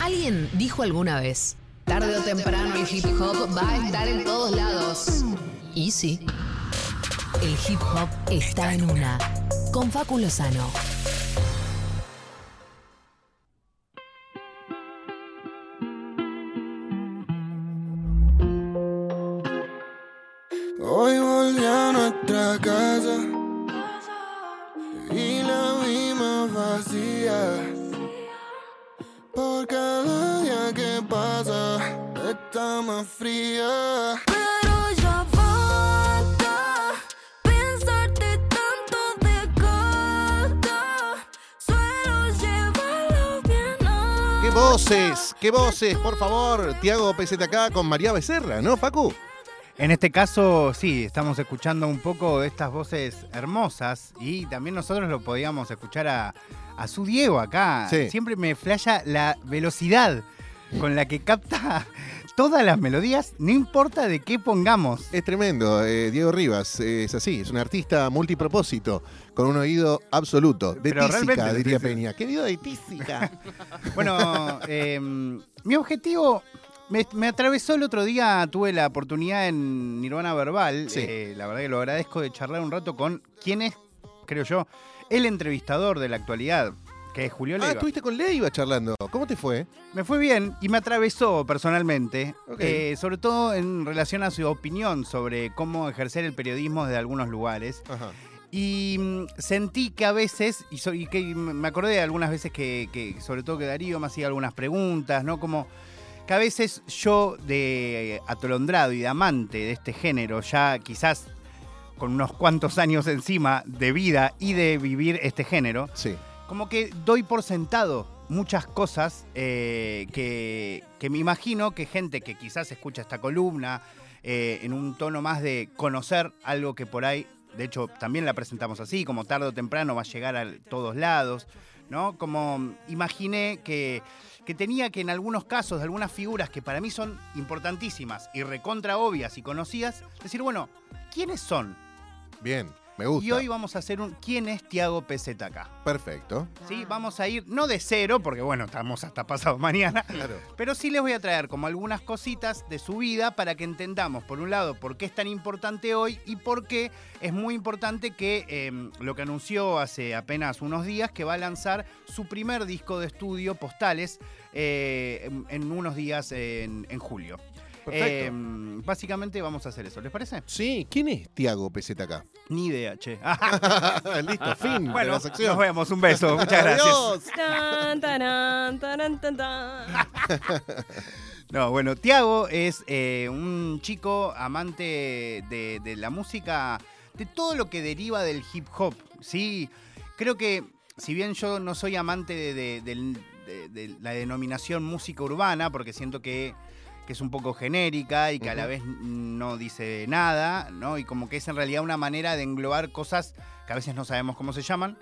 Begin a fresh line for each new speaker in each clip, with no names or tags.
Alguien dijo alguna vez, tarde o temprano el hip hop va a estar en todos lados. Y sí, el hip hop está en una. Con Facu Lozano.
Fría.
Pero ya basta pensarte tanto de gata. Suelo llevarlo bien.
¡Qué voces! ¡Qué voces! Por favor, Tiago acá con María Becerra, ¿no, Facu?
En este caso, sí, estamos escuchando un poco de estas voces hermosas y también nosotros lo podíamos escuchar a, a su Diego acá.
Sí.
Siempre me flasha la velocidad con la que capta todas las melodías, no importa de qué pongamos.
Es tremendo, eh, Diego Rivas, eh, es así, es un artista multipropósito, con un oído absoluto, de
Pero
tísica, diría. Peña. ¿Qué oído de tísica?
Bueno, eh, mi objetivo me, me atravesó el otro día, tuve la oportunidad en Nirvana Verbal,
Sí.
eh, la verdad que lo agradezco de charlar un rato con quién es, creo yo, el entrevistador de la actualidad, que es Julio
ah,
Leiva.
estuviste con Leiva charlando. ¿Cómo te fue?
Me fue bien y me atravesó personalmente, eh, sobre todo en relación a su opinión sobre cómo ejercer el periodismo desde algunos lugares.
Ajá.
Y mm, sentí que a veces, y, so- y que me acordé de algunas veces que, que sobre todo que Darío me hacía algunas preguntas, ¿no? Como que a veces yo de atolondrado y de amante de este género, ya quizás con unos cuantos años encima de vida y de vivir este género,
Sí.
Como que doy por sentado muchas cosas eh, que, que me imagino que gente que quizás escucha esta columna eh, en un tono más de conocer algo que por ahí, de hecho también la presentamos así, como tarde o temprano va a llegar a todos lados, ¿no? Como imaginé que, que tenía que en algunos casos de algunas figuras que para mí son importantísimas y recontra obvias y conocidas, decir, bueno, ¿quiénes son?
Bien, me gusta.
Y hoy vamos a hacer un ¿Quién es Tiago PZK?
Perfecto.
¿sí? Vamos a ir, no de cero, porque bueno, estamos hasta pasado mañana,
Claro.
pero sí les voy a traer como algunas cositas de su vida para que entendamos, por un lado, por qué es tan importante hoy y por qué es muy importante que eh, lo que anunció hace apenas unos días, que va a lanzar su primer disco de estudio, Postales, eh, en, en unos días en, en julio. Eh, básicamente vamos a hacer eso, ¿les parece?
Sí, ¿quién es Tiago acá?
Ni idea, che.
Listo, fin de
bueno,
la
nos vemos, un beso, muchas gracias.
Tan, taran, taran.
No, bueno, Tiago es eh, un chico amante de, de la música, de todo lo que deriva del hip hop, ¿sí? Creo que, si bien yo no soy amante de, de- del- de- de la denominación música urbana, porque siento que, que es un poco genérica y que a la vez no dice nada, ¿no? Y como que es en realidad una manera de englobar cosas que a veces no sabemos cómo se llaman.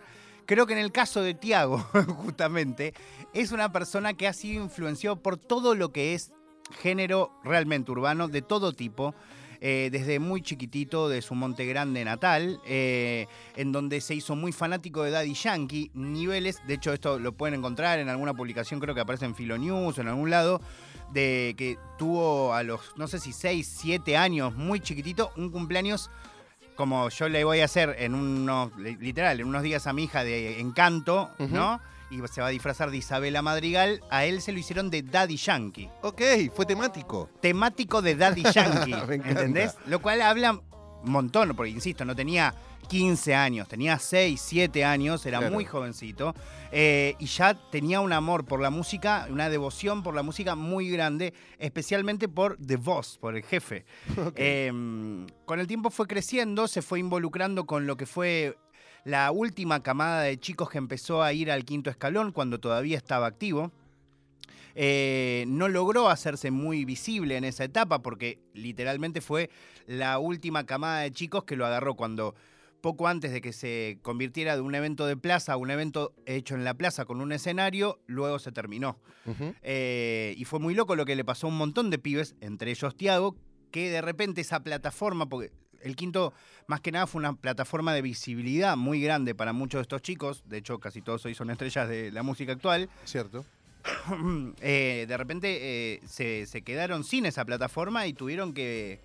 Creo que en el caso de Tiago, justamente, es una persona que ha sido influenciado por todo lo que es género realmente urbano, de todo tipo. eh, desde muy chiquitito, de su Monte Grande natal, eh, en donde se hizo muy fanático de Daddy Yankee, niveles, de hecho esto lo pueden encontrar en alguna publicación, creo que aparece en Filonews o en algún lado, de que tuvo a los, no sé si 6, 7 años, muy chiquitito, un cumpleaños como yo le voy a hacer en unos, literal, en unos días a mi hija de encanto. ¿no? Y se va a disfrazar de Isabela Madrigal, a él se lo hicieron de Daddy Yankee.
Ok, fue temático.
Temático de Daddy Yankee. ¿entendés? Lo cual habla montón, porque insisto, no tenía 15 años, tenía 6, 7 años, era
Claro.
muy jovencito, eh, y ya tenía un amor por la música, una devoción por la música muy grande, especialmente por The Boss, por el jefe. Eh, con el tiempo fue creciendo, se fue involucrando con lo que fue la última camada de chicos que empezó a ir al quinto escalón cuando todavía estaba activo. Eh, no logró hacerse muy visible en esa etapa porque literalmente fue la última camada de chicos que lo agarró cuando poco antes de que se convirtiera de un evento de plaza a un evento hecho en la plaza con un escenario, luego se terminó. Eh, y fue muy loco lo que le pasó a un montón de pibes, entre ellos Tiago, que de repente esa plataforma, porque el quinto más que nada fue una plataforma de visibilidad muy grande para muchos de estos chicos, de hecho casi todos hoy son estrellas de la música actual,
Cierto.
eh, de repente eh, se, se quedaron sin esa plataforma y tuvieron que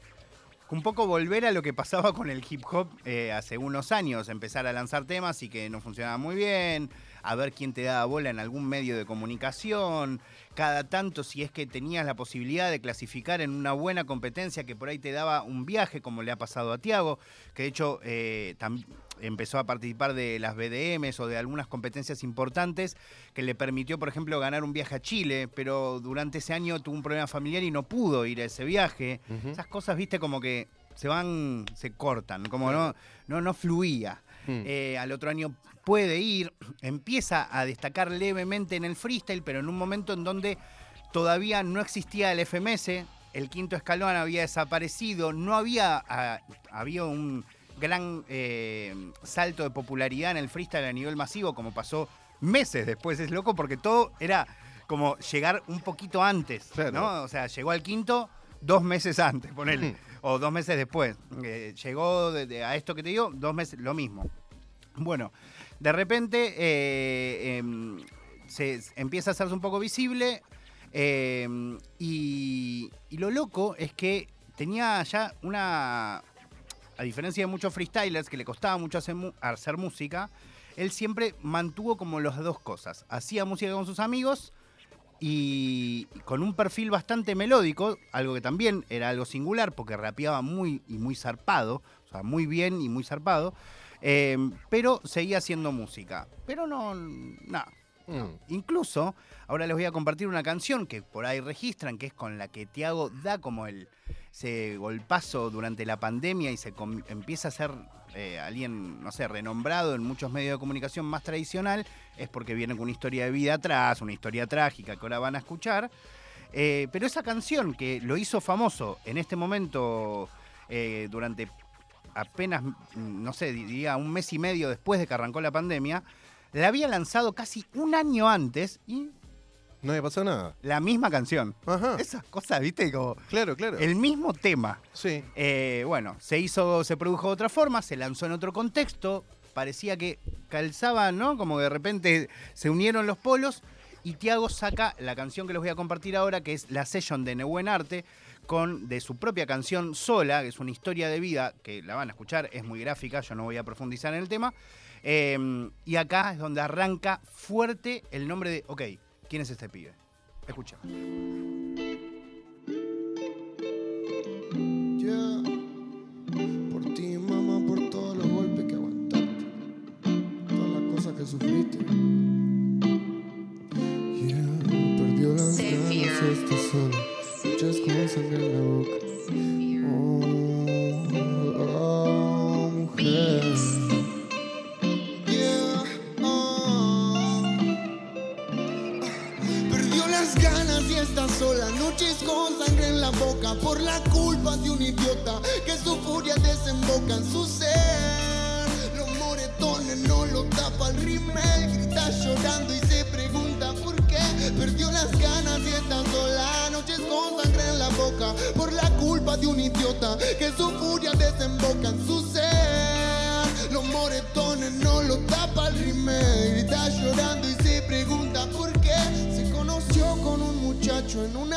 un poco volver a lo que pasaba con el hip hop eh, hace unos años, empezar a lanzar temas y que no funcionaba muy bien, a ver quién te daba bola en algún medio de comunicación, cada tanto si es que tenías la posibilidad de clasificar en una buena competencia que por ahí te daba un viaje, como le ha pasado a Tiago, que de hecho eh, empezó a participar de las BDMs o de algunas competencias importantes que le permitió, por ejemplo, ganar un viaje a Chile, pero durante ese año tuvo un problema familiar y no pudo ir a ese viaje. Esas cosas, viste, como que se van, se cortan, como no, no, no fluía.
Mm.
Eh, al otro año puede ir, empieza a destacar levemente en el freestyle, pero en un momento en donde todavía no existía el FMS, el quinto escalón había desaparecido, no había, ah, había un gran eh, salto de popularidad en el freestyle a nivel masivo, como pasó meses después, es loco, porque todo era como llegar un poquito antes,
Claro.
¿no? O sea, llegó al quinto dos meses antes, ponele,
Mm.
O dos meses después. Eh, llegó de- a esto que te digo, dos meses, lo mismo. Bueno, de repente eh, em, se, empieza a hacerse un poco visible em, y, lo loco es que tenía ya una, a diferencia de muchos freestylers que le costaba mucho hacer, hacer música, él siempre mantuvo como las dos cosas. Hacía música con sus amigos y con un perfil bastante melódico, algo que también era algo singular porque rapeaba muy y muy zarpado, o sea, muy bien y muy zarpado, eh, pero seguía haciendo música. Pero no, nada.
Mm.
Incluso, ahora les voy a compartir una canción que por ahí registran, que es con la que Tiago da como el ese golpazo durante la pandemia y se empieza a ser eh, alguien, no sé, renombrado en muchos medios de comunicación más tradicional, es porque viene con una historia de vida atrás, una historia trágica que ahora van a escuchar. Eh, pero esa canción que lo hizo famoso en este momento eh, durante apenas, no sé, diría un mes y medio después de que arrancó la pandemia, la había lanzado casi un año antes y
No había pasado nada.
la misma canción.
Ajá.
Esas cosas, viste, como
Claro, claro.
el mismo tema.
Sí.
Eh, bueno, se hizo, se produjo de otra forma, se lanzó en otro contexto, parecía que calzaba, ¿no? Como que de repente se unieron los polos y Tiago saca la canción que les voy a compartir ahora, que es la session de Nebuen Arte, con de su propia canción sola, que es una historia de vida, que la van a escuchar, es muy gráfica, yo no voy a profundizar en el tema. Eh, y acá es donde arranca fuerte el nombre de, ok, ¿quién es este pibe? Escucha.
Yeah. Por ti, mamá, por todos los golpes que aguantaste, todas las cosas que sufriste. Yeah, perdió las ganas, está sola, muchas cosas en la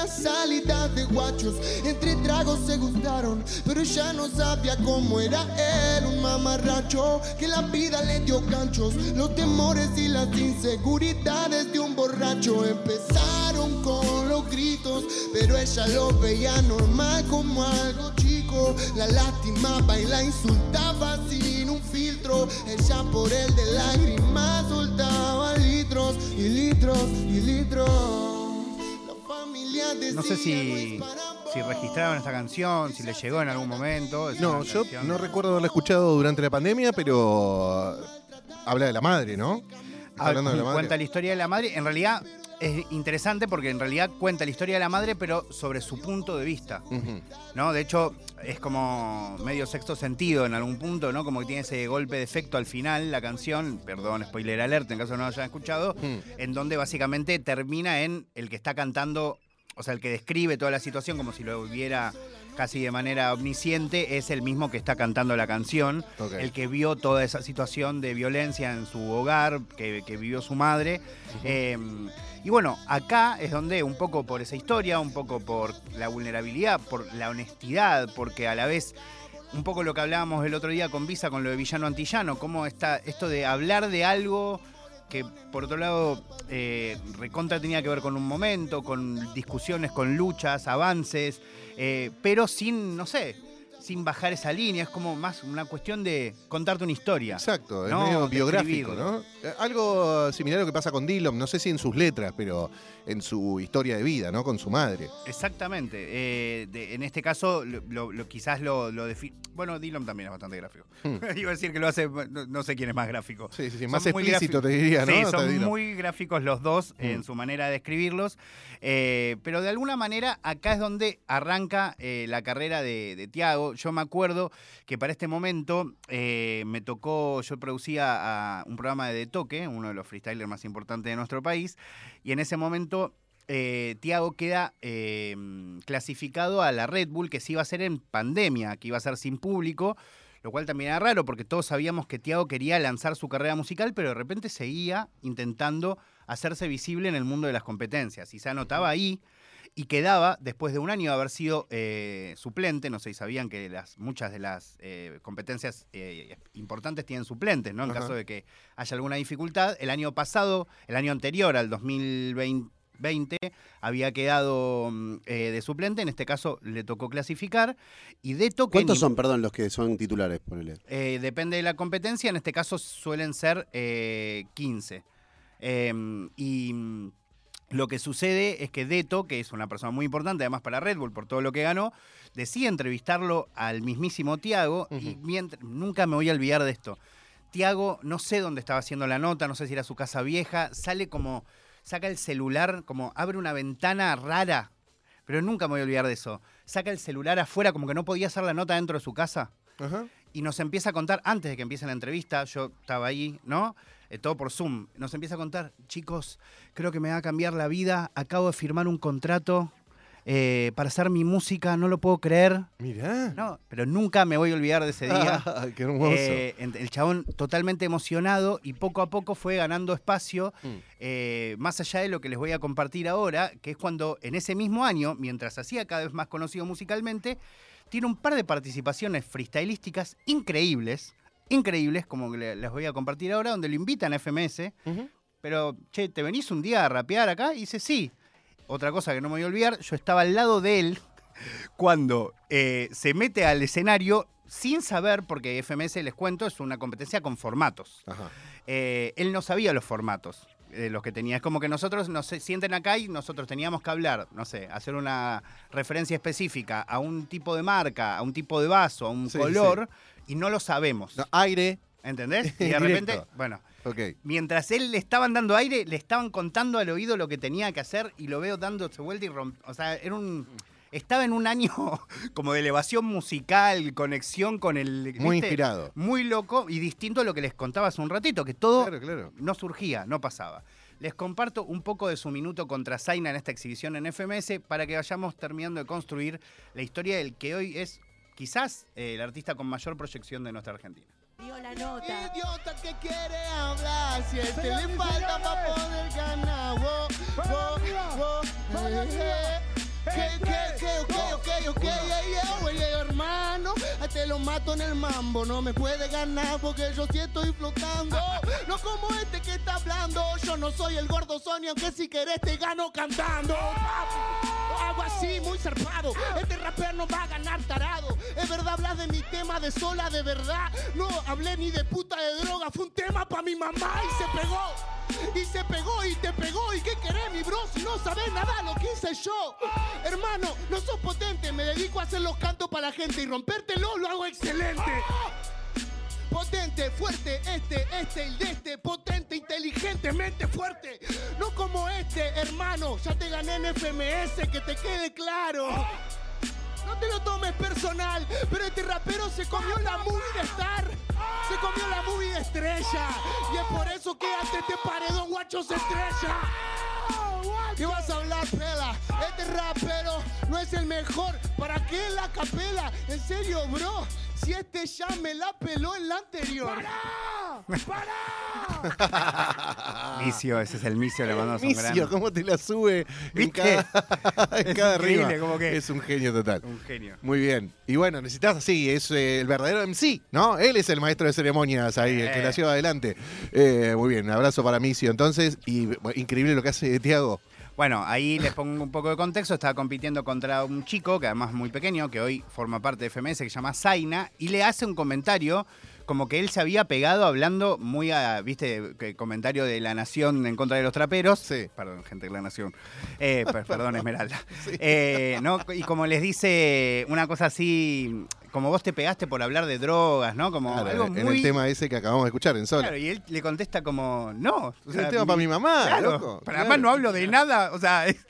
salida de guachos. Entre tragos se gustaron, pero ella no sabía cómo era él. Un mamarracho que la vida le dio canchos. Los temores y las inseguridades de un borracho empezaron con los gritos, pero ella lo veía normal como algo chico. La lastimaba y la insultaba sin un filtro. Ella por él de lágrimas soltaba litros y litros y litros.
No sé si,
"No es para
si
vos".
registraron esta canción, si les llegó en algún momento. es
No,
una
yo
canción-
no recuerdo haberla escuchado durante la pandemia, pero habla de la madre, ¿no? Está
Ah,
hablando de la
Cuenta
madre.
la historia de la madre. En realidad es interesante porque en realidad cuenta la historia de la madre, pero sobre su punto de vista.
Ujú.
¿no? De hecho, es como medio sexto sentido en algún punto, ¿no? Como que tiene ese golpe de efecto al final, la canción, perdón, spoiler alert en caso no lo hayan escuchado,
Mm.
en donde básicamente termina en el que está cantando o sea, el que describe toda la situación como si lo viera casi de manera omnisciente, es el mismo que está cantando la canción, el que vio toda esa situación de violencia en su hogar, que, que vivió su madre. Eh, y bueno, acá es donde un poco por esa historia, un poco por la vulnerabilidad, por la honestidad, porque a la vez un poco lo que hablábamos el otro día con Visa, con lo de villano antillano, cómo está esto de hablar de algo que por otro lado eh, recontra tenía que ver con un momento, con discusiones, con luchas, avances, eh, pero sin, no sé, sin bajar esa línea, es como más una cuestión de contarte una historia.
Exacto, es
No,
medio
de
biográfico. ¿no? Eh, Algo similar a lo que pasa con Dylan, no sé si en sus letras, pero en su historia de vida, ¿no? Con su madre.
Exactamente. eh, de- en este caso, lo, lo- lo- quizás lo, lo Bueno, Dylan también es bastante gráfico.
Hmm.
Iba a decir que lo hace, no, no sé quién es más gráfico.
Sí, sí, sí, más explícito te diría, ¿no?
Sí, son muy gráficos los dos en
Mm.
su manera de escribirlos. eh, pero de alguna manera acá es donde arranca eh, la carrera de, de Tiago. Yo me acuerdo que para este momento me tocó, yo producía a un programa De Uno de los freestylers más importantes de nuestro país, y en ese momento eh, Tiago queda eh, clasificado a la Red Bull que se iba a hacer en pandemia, que iba a ser sin público, lo cual también era raro porque todos sabíamos que Tiago quería lanzar su carrera musical, pero de repente seguía intentando hacerse visible en el mundo de las competencias. Y se anotaba ahí y quedaba, después de un año de haber sido eh, suplente, no sé si sabían que las, muchas de las eh, competencias eh, importantes tienen suplentes, ¿no? En
Ajá.
caso de que haya alguna dificultad. El año pasado, el año anterior al 2020, había quedado mm, eh, de suplente, en este caso le tocó clasificar. Y de toque.
¿Cuántos son, perdón, los que son titulares? Ponele.
eh, depende de la competencia, en este caso suelen ser eh, 15. Eh, y mm, lo que sucede es que Deto, que es una persona muy importante, además para Red Bull, por todo lo que ganó, decide entrevistarlo al mismísimo Tiago y mientras, nunca me voy a olvidar de esto. Tiago, no sé dónde estaba haciendo la nota, no sé si era su casa vieja, sale como, saca el celular, como abre una ventana rara, pero nunca me voy a olvidar de eso. Saca el celular afuera, como que no podía hacer la nota dentro de su casa
Ajá.
y nos empieza a contar, antes de que empiece la entrevista, yo estaba ahí, ¿no? Eh, todo por Zoom, nos empieza a contar, chicos, creo que me va a cambiar la vida, acabo de firmar un contrato eh, para hacer mi música, no lo puedo creer,
Mirá.
¿no? Pero nunca me voy a olvidar de ese día.
Ah, qué hermoso.
Eh, el chabón totalmente emocionado y poco a poco fue ganando espacio,
Mm.
eh, más allá de lo que les voy a compartir ahora, que es cuando en ese mismo año, mientras hacía cada vez más conocido musicalmente, tiene un par de participaciones freestylísticas increíbles, increíbles, como que les voy a compartir ahora, donde lo invitan a FMS, pero, che, ¿te venís un día a rapear acá? Y dice, sí. Otra cosa que no me voy a olvidar, yo estaba al lado de él cuando eh, se mete al escenario sin saber, porque FMS, les cuento, es una competencia con formatos.
Ajá.
Eh, él no sabía los formatos de los que tenía. Es como que nosotros nos sienten acá y nosotros teníamos que hablar, no sé, hacer una referencia específica a un tipo de marca, a un tipo de vaso, a un
Sí,
color, y no lo sabemos.
No, aire.
¿Entendés? Y de repente, bueno, mientras él le estaban dando aire, le estaban contando al oído lo que tenía que hacer y lo veo dándose vuelta y romp... O sea, era un... Estaba en un año como de elevación musical, conexión con el...
Muy inspirado.
Muy loco y distinto a lo que les contaba hace un ratito, que todo
Claro, claro.
no surgía, no pasaba. Les comparto un poco de su minuto contra Zaina en esta exhibición en FMS para que vayamos terminando de construir la historia del que hoy es quizás eh, el artista con mayor proyección de nuestra Argentina.
Dio la nota.
Idiota que quiere hablar, si este le falta para poder ganar. Wo, wo, wo. ¿Qué, qué, qué, ok, ok, ok, yeah, yeah, oye, hermano, te lo mato en el mambo, no me puede ganar porque yo sí estoy flotando, no como este que está hablando, yo no soy el gordo Sony, aunque si querés te gano cantando, papi. Algo así, muy zarpado. Este rapper no va a ganar tarado. Es verdad, hablas de mi tema de sola, de verdad. No hablé ni de puta de droga. Fue un tema para mi mamá y se pegó. Y se pegó y te pegó. ¿Y qué querés, mi bro? Si no sabes nada, lo que hice yo. Hermano, no sos potente. Me dedico a hacer los cantos para la gente y rompértelo lo hago excelente. Potente, fuerte, este, este, el de este, potente, inteligentemente fuerte. No como este, hermano, ya te gané en FMS, que te quede claro. No te lo tomes personal, pero este rapero se comió la movie de Star. Se comió la movie de estrella. Y es por eso que ante este paredón guacho se estrella. Y vas a hablar pela. Este rapero no es el mejor. ¿Para qué la capela? En serio, bro. Si este ya me la peló en la anterior.
Micio, ese es el Micio, le mandamos un gran...
Micio, ¿cómo te la sube en
¿Viste?
cada, en
Es
cada rima?
como que-
Es un genio total.
Un genio.
Muy bien. Y bueno, necesitas así, es eh, el verdadero MC, ¿no? Él es el maestro de ceremonias ahí, el que
Eh.
la lleva adelante. Eh, muy bien, un abrazo para Micio. Entonces, y bueno, increíble lo que hace Tiago.
Bueno, ahí les pongo un poco de contexto. Estaba compitiendo contra un chico, que además es muy pequeño, que hoy forma parte de FMS, que se llama Zaina, y le hace un comentario como que él se había pegado hablando muy a, viste, que comentario de la nación en contra de los traperos.
Sí.
Perdón, gente de la nación. Eh, per- perdón, Esmeralda. Eh, ¿no? Y como les dice una cosa así, como vos te pegaste por hablar de drogas, ¿no? Como
Claro,
algo
en el tema ese que acabamos de escuchar en Sol.
Claro, y él le contesta como, no. o
es
sea,
el tema para mi mamá,
Claro,
loco.
pero
Claro.
además no hablo de nada, o sea, es-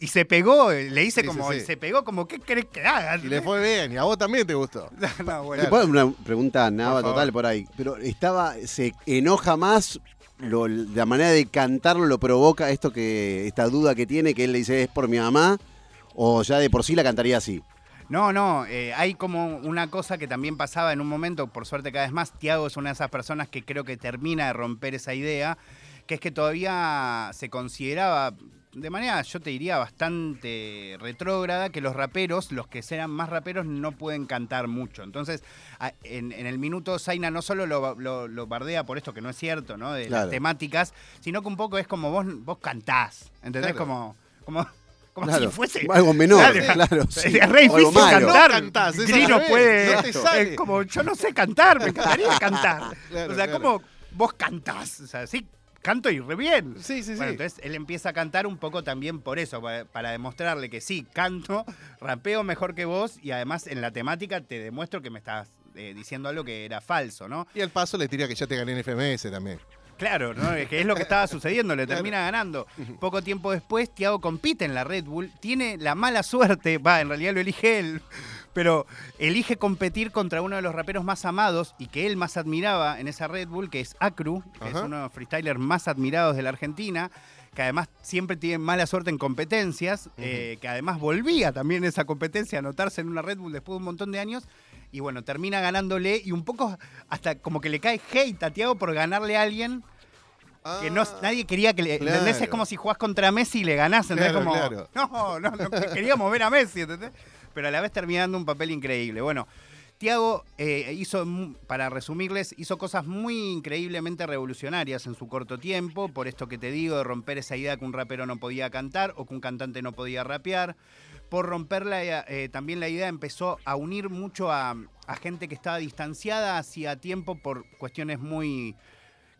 y se pegó, le hice
Sí,
como,
sí, sí.
se pegó como, ¿qué querés que haga?
Y le fue bien, y a vos también te gustó.
No, bueno.
¿Te puedo dar una pregunta
favor.
total por ahí? Pero estaba, se enoja más, lo- la manera de cantarlo lo provoca esto que, esta duda que tiene, que él le dice es por mi mamá, o ya de por sí la cantaría así.
No, no, eh, hay como una cosa que también pasaba en un momento, por suerte cada vez más, Tiago es una de esas personas que creo que termina de romper esa idea, que es que todavía se consideraba, de manera, yo te diría, bastante retrógrada, que los raperos, los que sean más raperos, no pueden cantar mucho. Entonces, en, en el minuto Zaina no solo lo, lo- lo bardea por esto que no es cierto, ¿no? De las temáticas, sino que un poco es como vos, vos cantás, ¿entendés?
Claro.
Como, como, como
Claro,
si fuese...
algo menor,
Claro.
claro. sí.
Es re difícil cantar.
No cantás,
Grino puede.
no te sale.
es como, yo no sé cantar, me encantaría cantar.
Claro,
o sea,
claro.
como vos cantás. O sea, sí, canto y re bien.
Sí, sí,
Bueno,
sí.
entonces él empieza a cantar un poco también por eso, para, para demostrarle que sí, canto, rapeo mejor que vos y además en la temática te demuestro que me estás eh, diciendo algo que era falso, ¿no?
Y al paso le tira que ya te gané en FMS también.
Claro, ¿no? Es que es lo que estaba sucediendo, le
Claro.
termina ganando. Poco tiempo después, Tiago compite en la Red Bull, tiene la mala suerte, va, en realidad lo elige él, pero elige competir contra uno de los raperos más amados y que él más admiraba en esa Red Bull, que es Acru, que
Ajá.
es uno de los freestylers más admirados de la Argentina, que además siempre tiene mala suerte en competencias, eh, que además volvía también esa competencia a anotarse en una Red Bull después de un montón de años. Y bueno, termina ganándole y un poco hasta como que le cae hate a Tiago por ganarle a alguien que no,
Ah,
nadie quería que le.
claro.
¿Entendés? Es como si jugás contra Messi y le ganás. ¿entendés?
Claro,
como,
claro.
No, no, no, queríamos ver a Messi, ¿entendés? Pero a la vez termina dando un papel increíble. Bueno, Tiago eh, hizo, para resumirles, hizo cosas muy increíblemente revolucionarias en su corto tiempo, por esto que te digo, de romper esa idea que un rapero no podía cantar o que un cantante no podía rapear. Por romper la, eh, también la idea empezó a unir mucho a, a gente que estaba distanciada hacía tiempo por cuestiones muy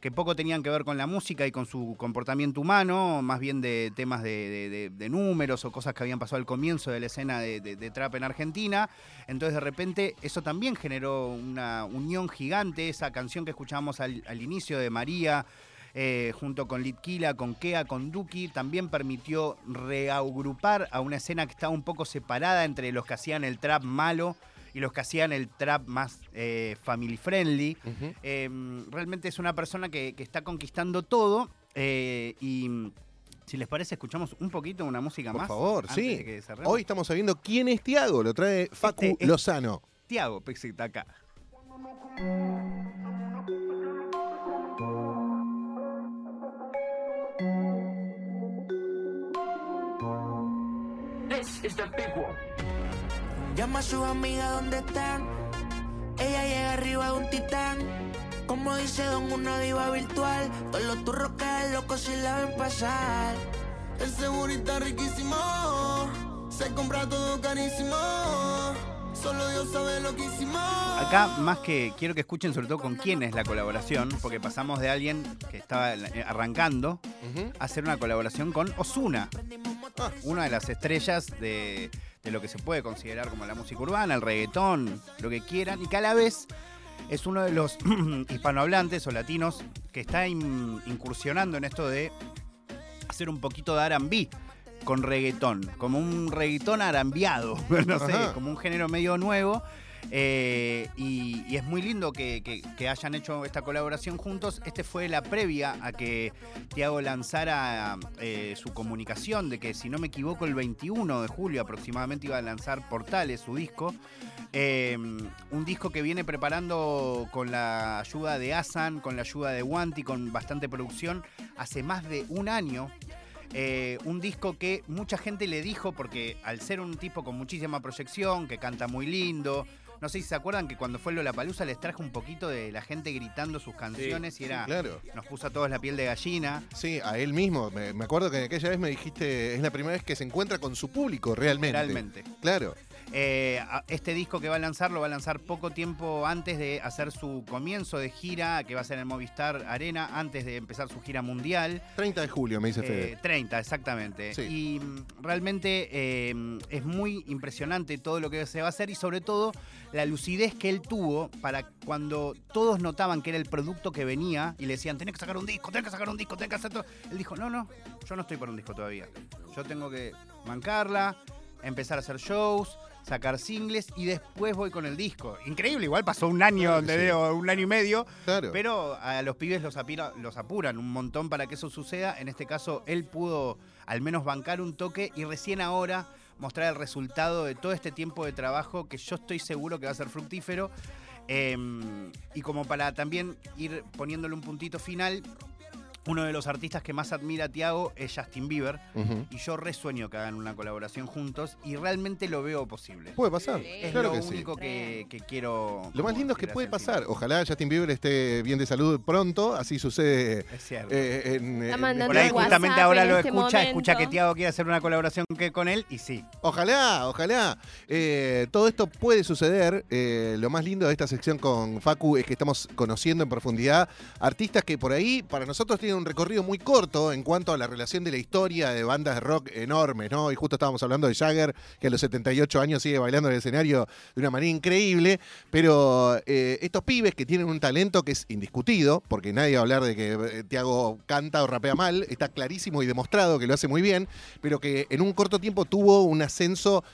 que poco tenían que ver con la música y con su comportamiento humano, más bien de temas de, números o cosas que habían pasado al comienzo de la escena de, trap en Argentina. Entonces de repente eso también generó una unión gigante, esa canción que escuchábamos al, al inicio de María. eh, junto con Litquila, con Kea, con Duki, también permitió reagrupar a una escena que estaba un poco separada entre los que hacían el trap malo y los que hacían el trap más eh, family friendly. Eh, realmente es una persona que, que está conquistando todo eh, y si les parece escuchamos un poquito una música
Por
más.
favor,
antes
sí.
de que cerremos.
Hoy estamos sabiendo quién es Tiago, lo trae Facu
Este es-
Lozano.
Tiago Pexi está acá.
Llama a sus amigas donde están. Ella llega arriba de un titán. Como dice Don, una diva virtual. Todos los turros caen locos si la ven pasar.
Ese burrito riquísimo. Se compra todo carísimo. Solo Dios sabe lo que hicimos.
Acá, más que quiero que escuchen sobre todo con quién es la colaboración, porque pasamos de alguien que estaba eh, arrancando
Ujú.
a hacer una colaboración con Osuna,
Ah.
una de las estrellas de, de lo que se puede considerar como la música urbana, el reggaetón, lo que quieran, y que a la vez es uno de los hispanohablantes o latinos que está in- incursionando en esto de hacer un poquito de R&B con reggaetón, como un reggaetón arambiado, no sé,
Ajá.
como un género medio nuevo. Eh, y, es muy lindo que, hayan hecho esta colaboración juntos. Este fue la previa a que Tiago lanzara eh, su comunicación de que, si no me equivoco, el 21 de julio aproximadamente iba a lanzar Portales, su disco. Eh, un disco que viene preparando con la ayuda de Asan, con la ayuda de Wanti, con bastante producción, hace más de un año. Eh, un disco que mucha gente le dijo, porque al ser un tipo con muchísima proyección, que canta muy lindo, no sé si se acuerdan que cuando fue La Palusa les traje un poquito de la gente gritando sus canciones y era.
Claro.
Nos puso a todos la piel de gallina.
Sí, a él mismo. Me, me acuerdo que aquella vez me dijiste, es la primera vez que se encuentra con su público, realmente.
Realmente.
Claro.
Eh, este disco que va a lanzar lo va a lanzar poco tiempo antes de hacer su comienzo de gira, que va a ser en el Movistar Arena, antes de empezar su gira mundial.
30 de julio, me dice Fede.
Eh, 30, exactamente.
Sí.
Y mm, realmente eh, es muy impresionante todo lo que se va a hacer y sobre todo la lucidez que él tuvo para cuando todos notaban que era el producto que venía y le decían, tenés que sacar un disco, tenés que sacar un disco, tenés que hacer todo. Él dijo, no, no, yo no estoy para un disco todavía. Yo tengo que mancarla, empezar a hacer shows, sacar singles y después voy con el disco. Increíble, igual pasó un año,
Claro sí.
un año y medio,
Claro.
pero a los pibes los, apira- los apuran un montón para que eso suceda. En este caso, él pudo al menos bancar un toque y recién ahora mostrar el resultado de todo este tiempo de trabajo que yo estoy seguro que va a ser fructífero. Eh, y como para también ir poniéndole un puntito final, uno de los artistas que más admira a Tiago es Justin Bieber. Y yo resueño que hagan una colaboración juntos y realmente lo veo posible.
Puede pasar.
Es
claro
lo
que sí.
único que, que quiero.
Lo más lindo es que puede
encima.
pasar. Ojalá Justin Bieber esté bien de salud pronto. Así sucede
Es cierto.
eh, en,
Está
en-
mandando
Por ahí
WhatsApp
justamente ahora lo
este
escucha, escucha que. Tiago quiere hacer una colaboración que con él y sí.
Ojalá, ojalá. Eh, todo esto puede suceder. Eh, lo más lindo de esta sección con Facu es que estamos conociendo en profundidad artistas que por ahí para nosotros tienen un recorrido muy corto en cuanto a la relación de la historia de bandas de rock enormes, ¿no? Y justo estábamos hablando de Jagger, que a los 78 años sigue bailando en el escenario de una manera increíble. Pero eh, estos pibes que tienen un talento que es indiscutido, porque nadie va a hablar de que eh, Tiago canta o rapea mal, está clarísimo y demostrado que lo hace muy bien, pero que en un corto tiempo tuvo un ascenso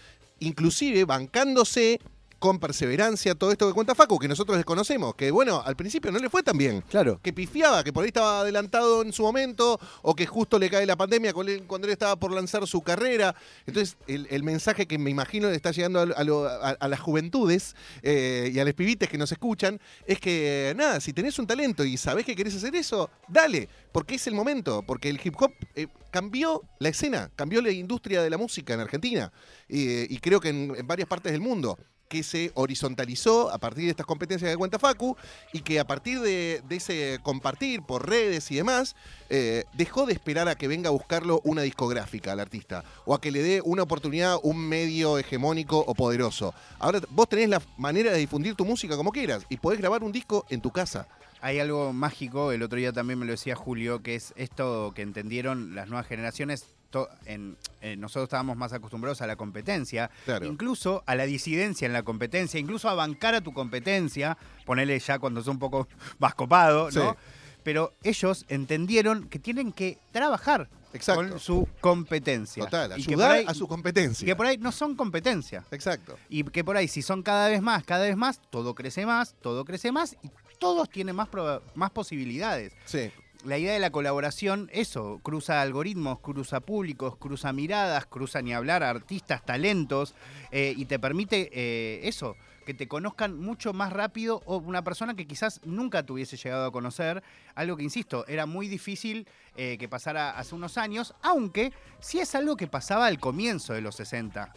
inclusive bancándose con perseverancia todo esto que cuenta Facu, que nosotros desconocemos, que bueno, al principio no le fue tan bien.
Claro.
Que pifiaba, que por ahí estaba adelantado en su momento, o que justo le cae la pandemia cuando él, estaba por lanzar su carrera. Entonces, el, el mensaje que me imagino le está llegando a, a lo- a- a las juventudes eh, y a los pibites que nos escuchan, es que nada, si tenés un talento y sabés que querés hacer eso, dale, porque es el momento, porque el hip hop eh, cambió la escena, cambió la industria de la música en Argentina eh, y creo que en, en varias partes del mundo que se horizontalizó a partir de estas competencias que cuenta Facu y que a partir de, ese compartir por redes y demás, eh, dejó de esperar a que venga a buscarlo una discográfica al artista o a que le dé una oportunidad un medio hegemónico o poderoso. Ahora vos tenés la manera de difundir tu música como quieras y podés grabar un disco en tu casa.
Hay algo mágico, el otro día también me lo decía Julio, que es esto que entendieron las nuevas generaciones. to- En, eh, nosotros estábamos más acostumbrados a la competencia,
Claro.
incluso a la disidencia en la competencia, incluso a bancar a tu competencia, ponerle ya cuando sos un poco más copado, ¿no?
Sí.
Pero ellos entendieron que tienen que trabajar
Exacto.
con su competencia.
Total,
Y que
ayudar
por ahí-
a su competencia.
que por ahí no son competencia.
Exacto.
Y que por ahí, si son cada vez más, cada vez más, todo crece más, todo crece más y todos tienen más, más posibilidades.
Sí.
La idea de la colaboración, eso, cruza algoritmos, cruza públicos, cruza miradas, cruza ni hablar artistas, talentos, eh, y te permite eh, eso, que te conozcan mucho más rápido o una persona que quizás nunca te hubiese llegado a conocer, algo que, insisto, era muy difícil eh, que pasara hace unos años, aunque sí es algo que pasaba al comienzo de los 60.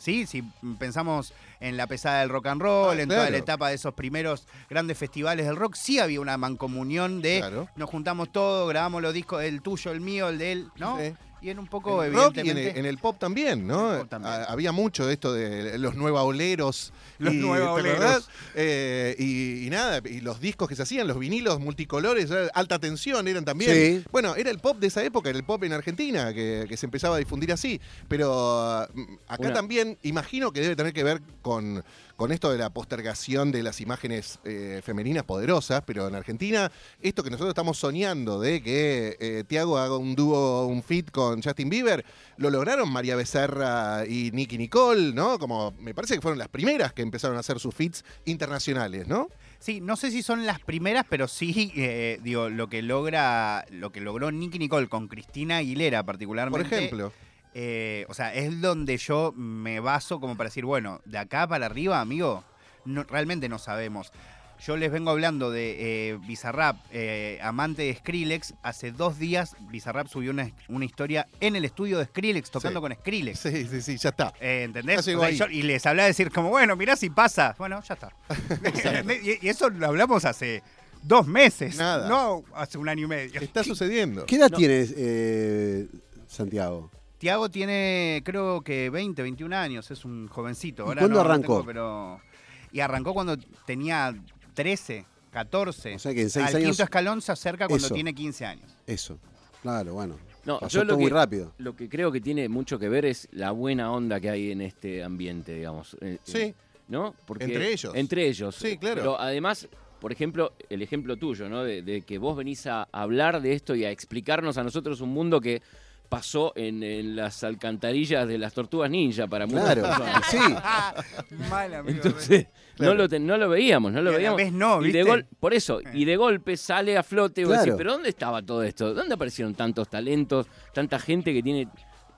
Sí, si pensamos en la pesada del rock and roll,
Ah,
en toda la etapa de esos primeros grandes festivales del rock, sí había una mancomunión de
Claro.
nos juntamos todos, grabamos los discos, el tuyo, el mío, el de él, ¿no?
Sí.
Y en un poco,
En rock y en el, en el pop también, ¿no?
Pop también.
Ah, Había mucho de esto de los nuevaoleros.
Los
y, ¿te
nuevaoleros.
Eh, y, y nada, y los discos que se hacían, los vinilos multicolores, alta tensión eran también.
Sí.
Bueno, era el pop de esa época, era el pop en Argentina, que, que se empezaba a difundir así. Pero mm, acá
Una-
también imagino que debe tener que ver con, con esto de la postergación de las imágenes eh, femeninas poderosas, pero en Argentina, esto que nosotros estamos soñando de que eh, Tiago haga un dúo, un fit con Justin Bieber, lo lograron María Becerra y Nicky Nicole, ¿no? Como me parece que fueron las primeras que empezaron a hacer sus feats internacionales, ¿no?
Sí, no sé si son las primeras, pero sí, eh, digo, lo que logra, lo que logró Nicky Nicole con Cristina Aguilera
Por
particularmente.
ejemplo.
Eh, o sea, es donde yo me baso como para decir, bueno, de acá para arriba, amigo, no- realmente no sabemos. Yo les vengo hablando de eh, Bizarrap, eh, amante de Skrillex. Hace dos días Bizarrap subió una, una historia en el estudio de Skrillex, tocando
Sí.
con Skrillex.
Sí, sí, sí, ya está.
Eh, ¿Entendés?
Ya llegó
O sea,
ahí.
yo- y les hablaba de decir como, bueno, mirá si pasa. Bueno, ya está. y, y eso lo hablamos hace dos meses.
Nada.
No hace un año y medio.
Está sucediendo.
¿Qué edad tienes, eh, Santiago?
Tiago tiene, creo que 20, 21 años, es un jovencito.
¿Y
Ahora
cuándo
no- no
arrancó?
tengo, pero... Y arrancó cuando tenía 13, 14.
O sea que en seis
Al
años-
quinto escalón se acerca cuando
Eso.
tiene 15 años.
Eso. Claro, bueno.
No,
Pasó
yo lo
todo muy rápido.
lo que creo que tiene mucho que ver es la buena onda que hay en este ambiente, digamos. eh,
Sí.
eh, ¿No? Porque
Entre ellos.
Entre ellos.
Sí, claro.
Pero además, por ejemplo, el ejemplo tuyo, ¿no? De, de que vos venís a hablar de esto y a explicarnos a nosotros un mundo que pasó en, en las alcantarillas de las tortugas ninja para muchas
Claro,
personas.
sí.
Mal, amigo.
Entonces,
Claro.
no, lo ten- no lo veíamos, no lo
Y a la
veíamos.
vez no,
y de
¿viste?
gol, por eso, y de golpe sale a flote vos
Claro.
decís, pero ¿dónde estaba todo esto? ¿Dónde aparecieron tantos talentos, tanta gente que tiene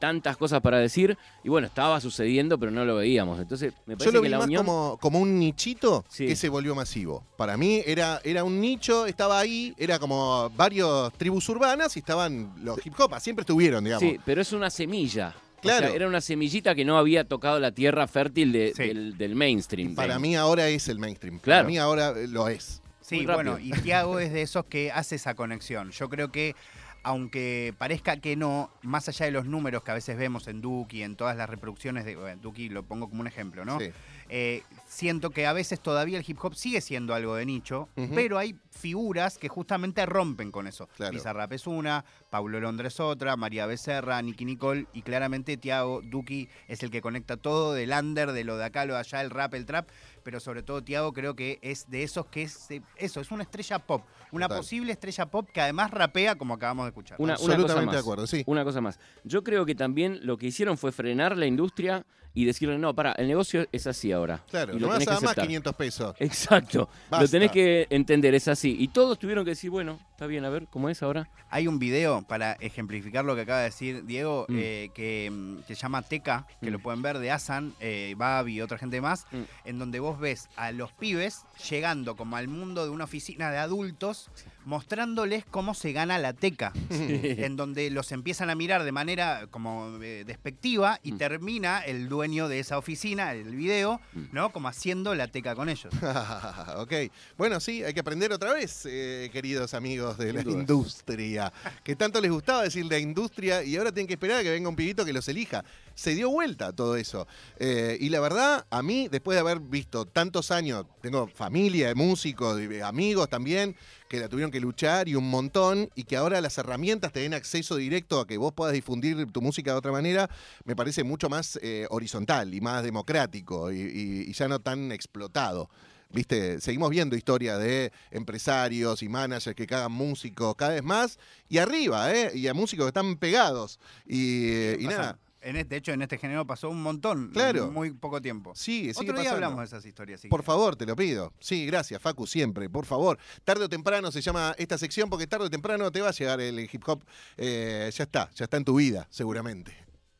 tantas cosas para decir? Y bueno, estaba sucediendo, pero no lo veíamos. Entonces, me
Yo
parece
lo
que
vi
la
más
unión...
como, como un nichito
Sí.
que se volvió masivo. Para mí era, era un nicho, estaba ahí, era como varios tribus urbanas y estaban los hip hop, siempre estuvieron, digamos.
Sí, pero es una semilla. O
Claro.
sea, era una semillita que no había tocado la tierra fértil de-
Sí.
del, del mainstream.
Para mí ahora es el mainstream.
Claro.
Para mí ahora eh, lo es.
Sí, bueno, y Tiago es de esos que hace esa conexión. Yo creo que, aunque parezca que no, más allá de los números que a veces vemos en Duki, en todas las reproducciones de bueno, Duki, lo pongo como un ejemplo, ¿no?
Sí.
Eh, siento que a veces todavía el hip hop sigue siendo algo de nicho, pero hay figuras que justamente rompen con eso.
Claro.
Bizarrap es una, Paulo Londres otra, María Becerra, Nicky Nicole y claramente Tiago Duki es el que conecta todo del under, de lo de acá, lo de allá, el rap, el trap, pero sobre todo Tiago creo que es de esos que es eh, eso, es una estrella pop, una
Total.
posible estrella pop que además rapea como acabamos de escuchar.
Una, una cosa
Absolutamente
más.
de acuerdo, sí.
Una cosa más. Yo creo que también lo que hicieron fue frenar la industria y decirle, no, para, el negocio es así ahora.
Claro,
y lo
vas
tenés
a
que
dar más
aceptar.
500 pesos.
Exacto.
Basta.
Lo tenés que entender, es así. Y todos tuvieron que decir, bueno, está bien, a ver, ¿cómo es ahora?
Hay un video para ejemplificar lo que acaba de decir Diego,
Mm.
eh, que, mm, se llama Teca, que
Mm.
lo pueden ver de Asan, eh, Babi y otra gente más,
Mm.
en donde vos ves a los pibes llegando como al mundo de una oficina de adultos, mostrándoles cómo se gana la teca, en donde los empiezan a mirar de manera como eh, despectiva y
Mm.
termina el dueño de esa oficina, el video,
Mm.
¿no? Como haciendo la teca con ellos.
ok. Bueno, sí, hay que aprender otra vez, eh, queridos amigos de la industria. Que tanto les gustaba decir la industria y ahora tienen que esperar a que venga un pibito que los elija. Se dio vuelta todo eso. Eh, y la verdad, a mí, después de haber visto tantos años, tengo familia, músicos, y amigos también, que la tuvieron que luchar y un montón, y que ahora las herramientas te den acceso directo a que vos puedas difundir tu música de otra manera, me parece mucho más eh, horizontal y más democrático y, y- y ya no tan explotado. Viste, seguimos viendo historias de empresarios y managers que cagan músicos cada vez más y arriba, ¿eh? Y a músicos que están pegados. Y, y
Pasa-
nada,
En este, de hecho, en este género pasó un montón.
Claro.
En muy poco tiempo.
sigue
Otro día
pasando.
hablamos de esas historias. si
Por favor, te lo pido. Sí, gracias, Facu, siempre, por favor. Tarde o temprano se llama esta sección porque tarde o temprano te va a llegar el hip hop. eh, ya está, ya está en tu vida, seguramente.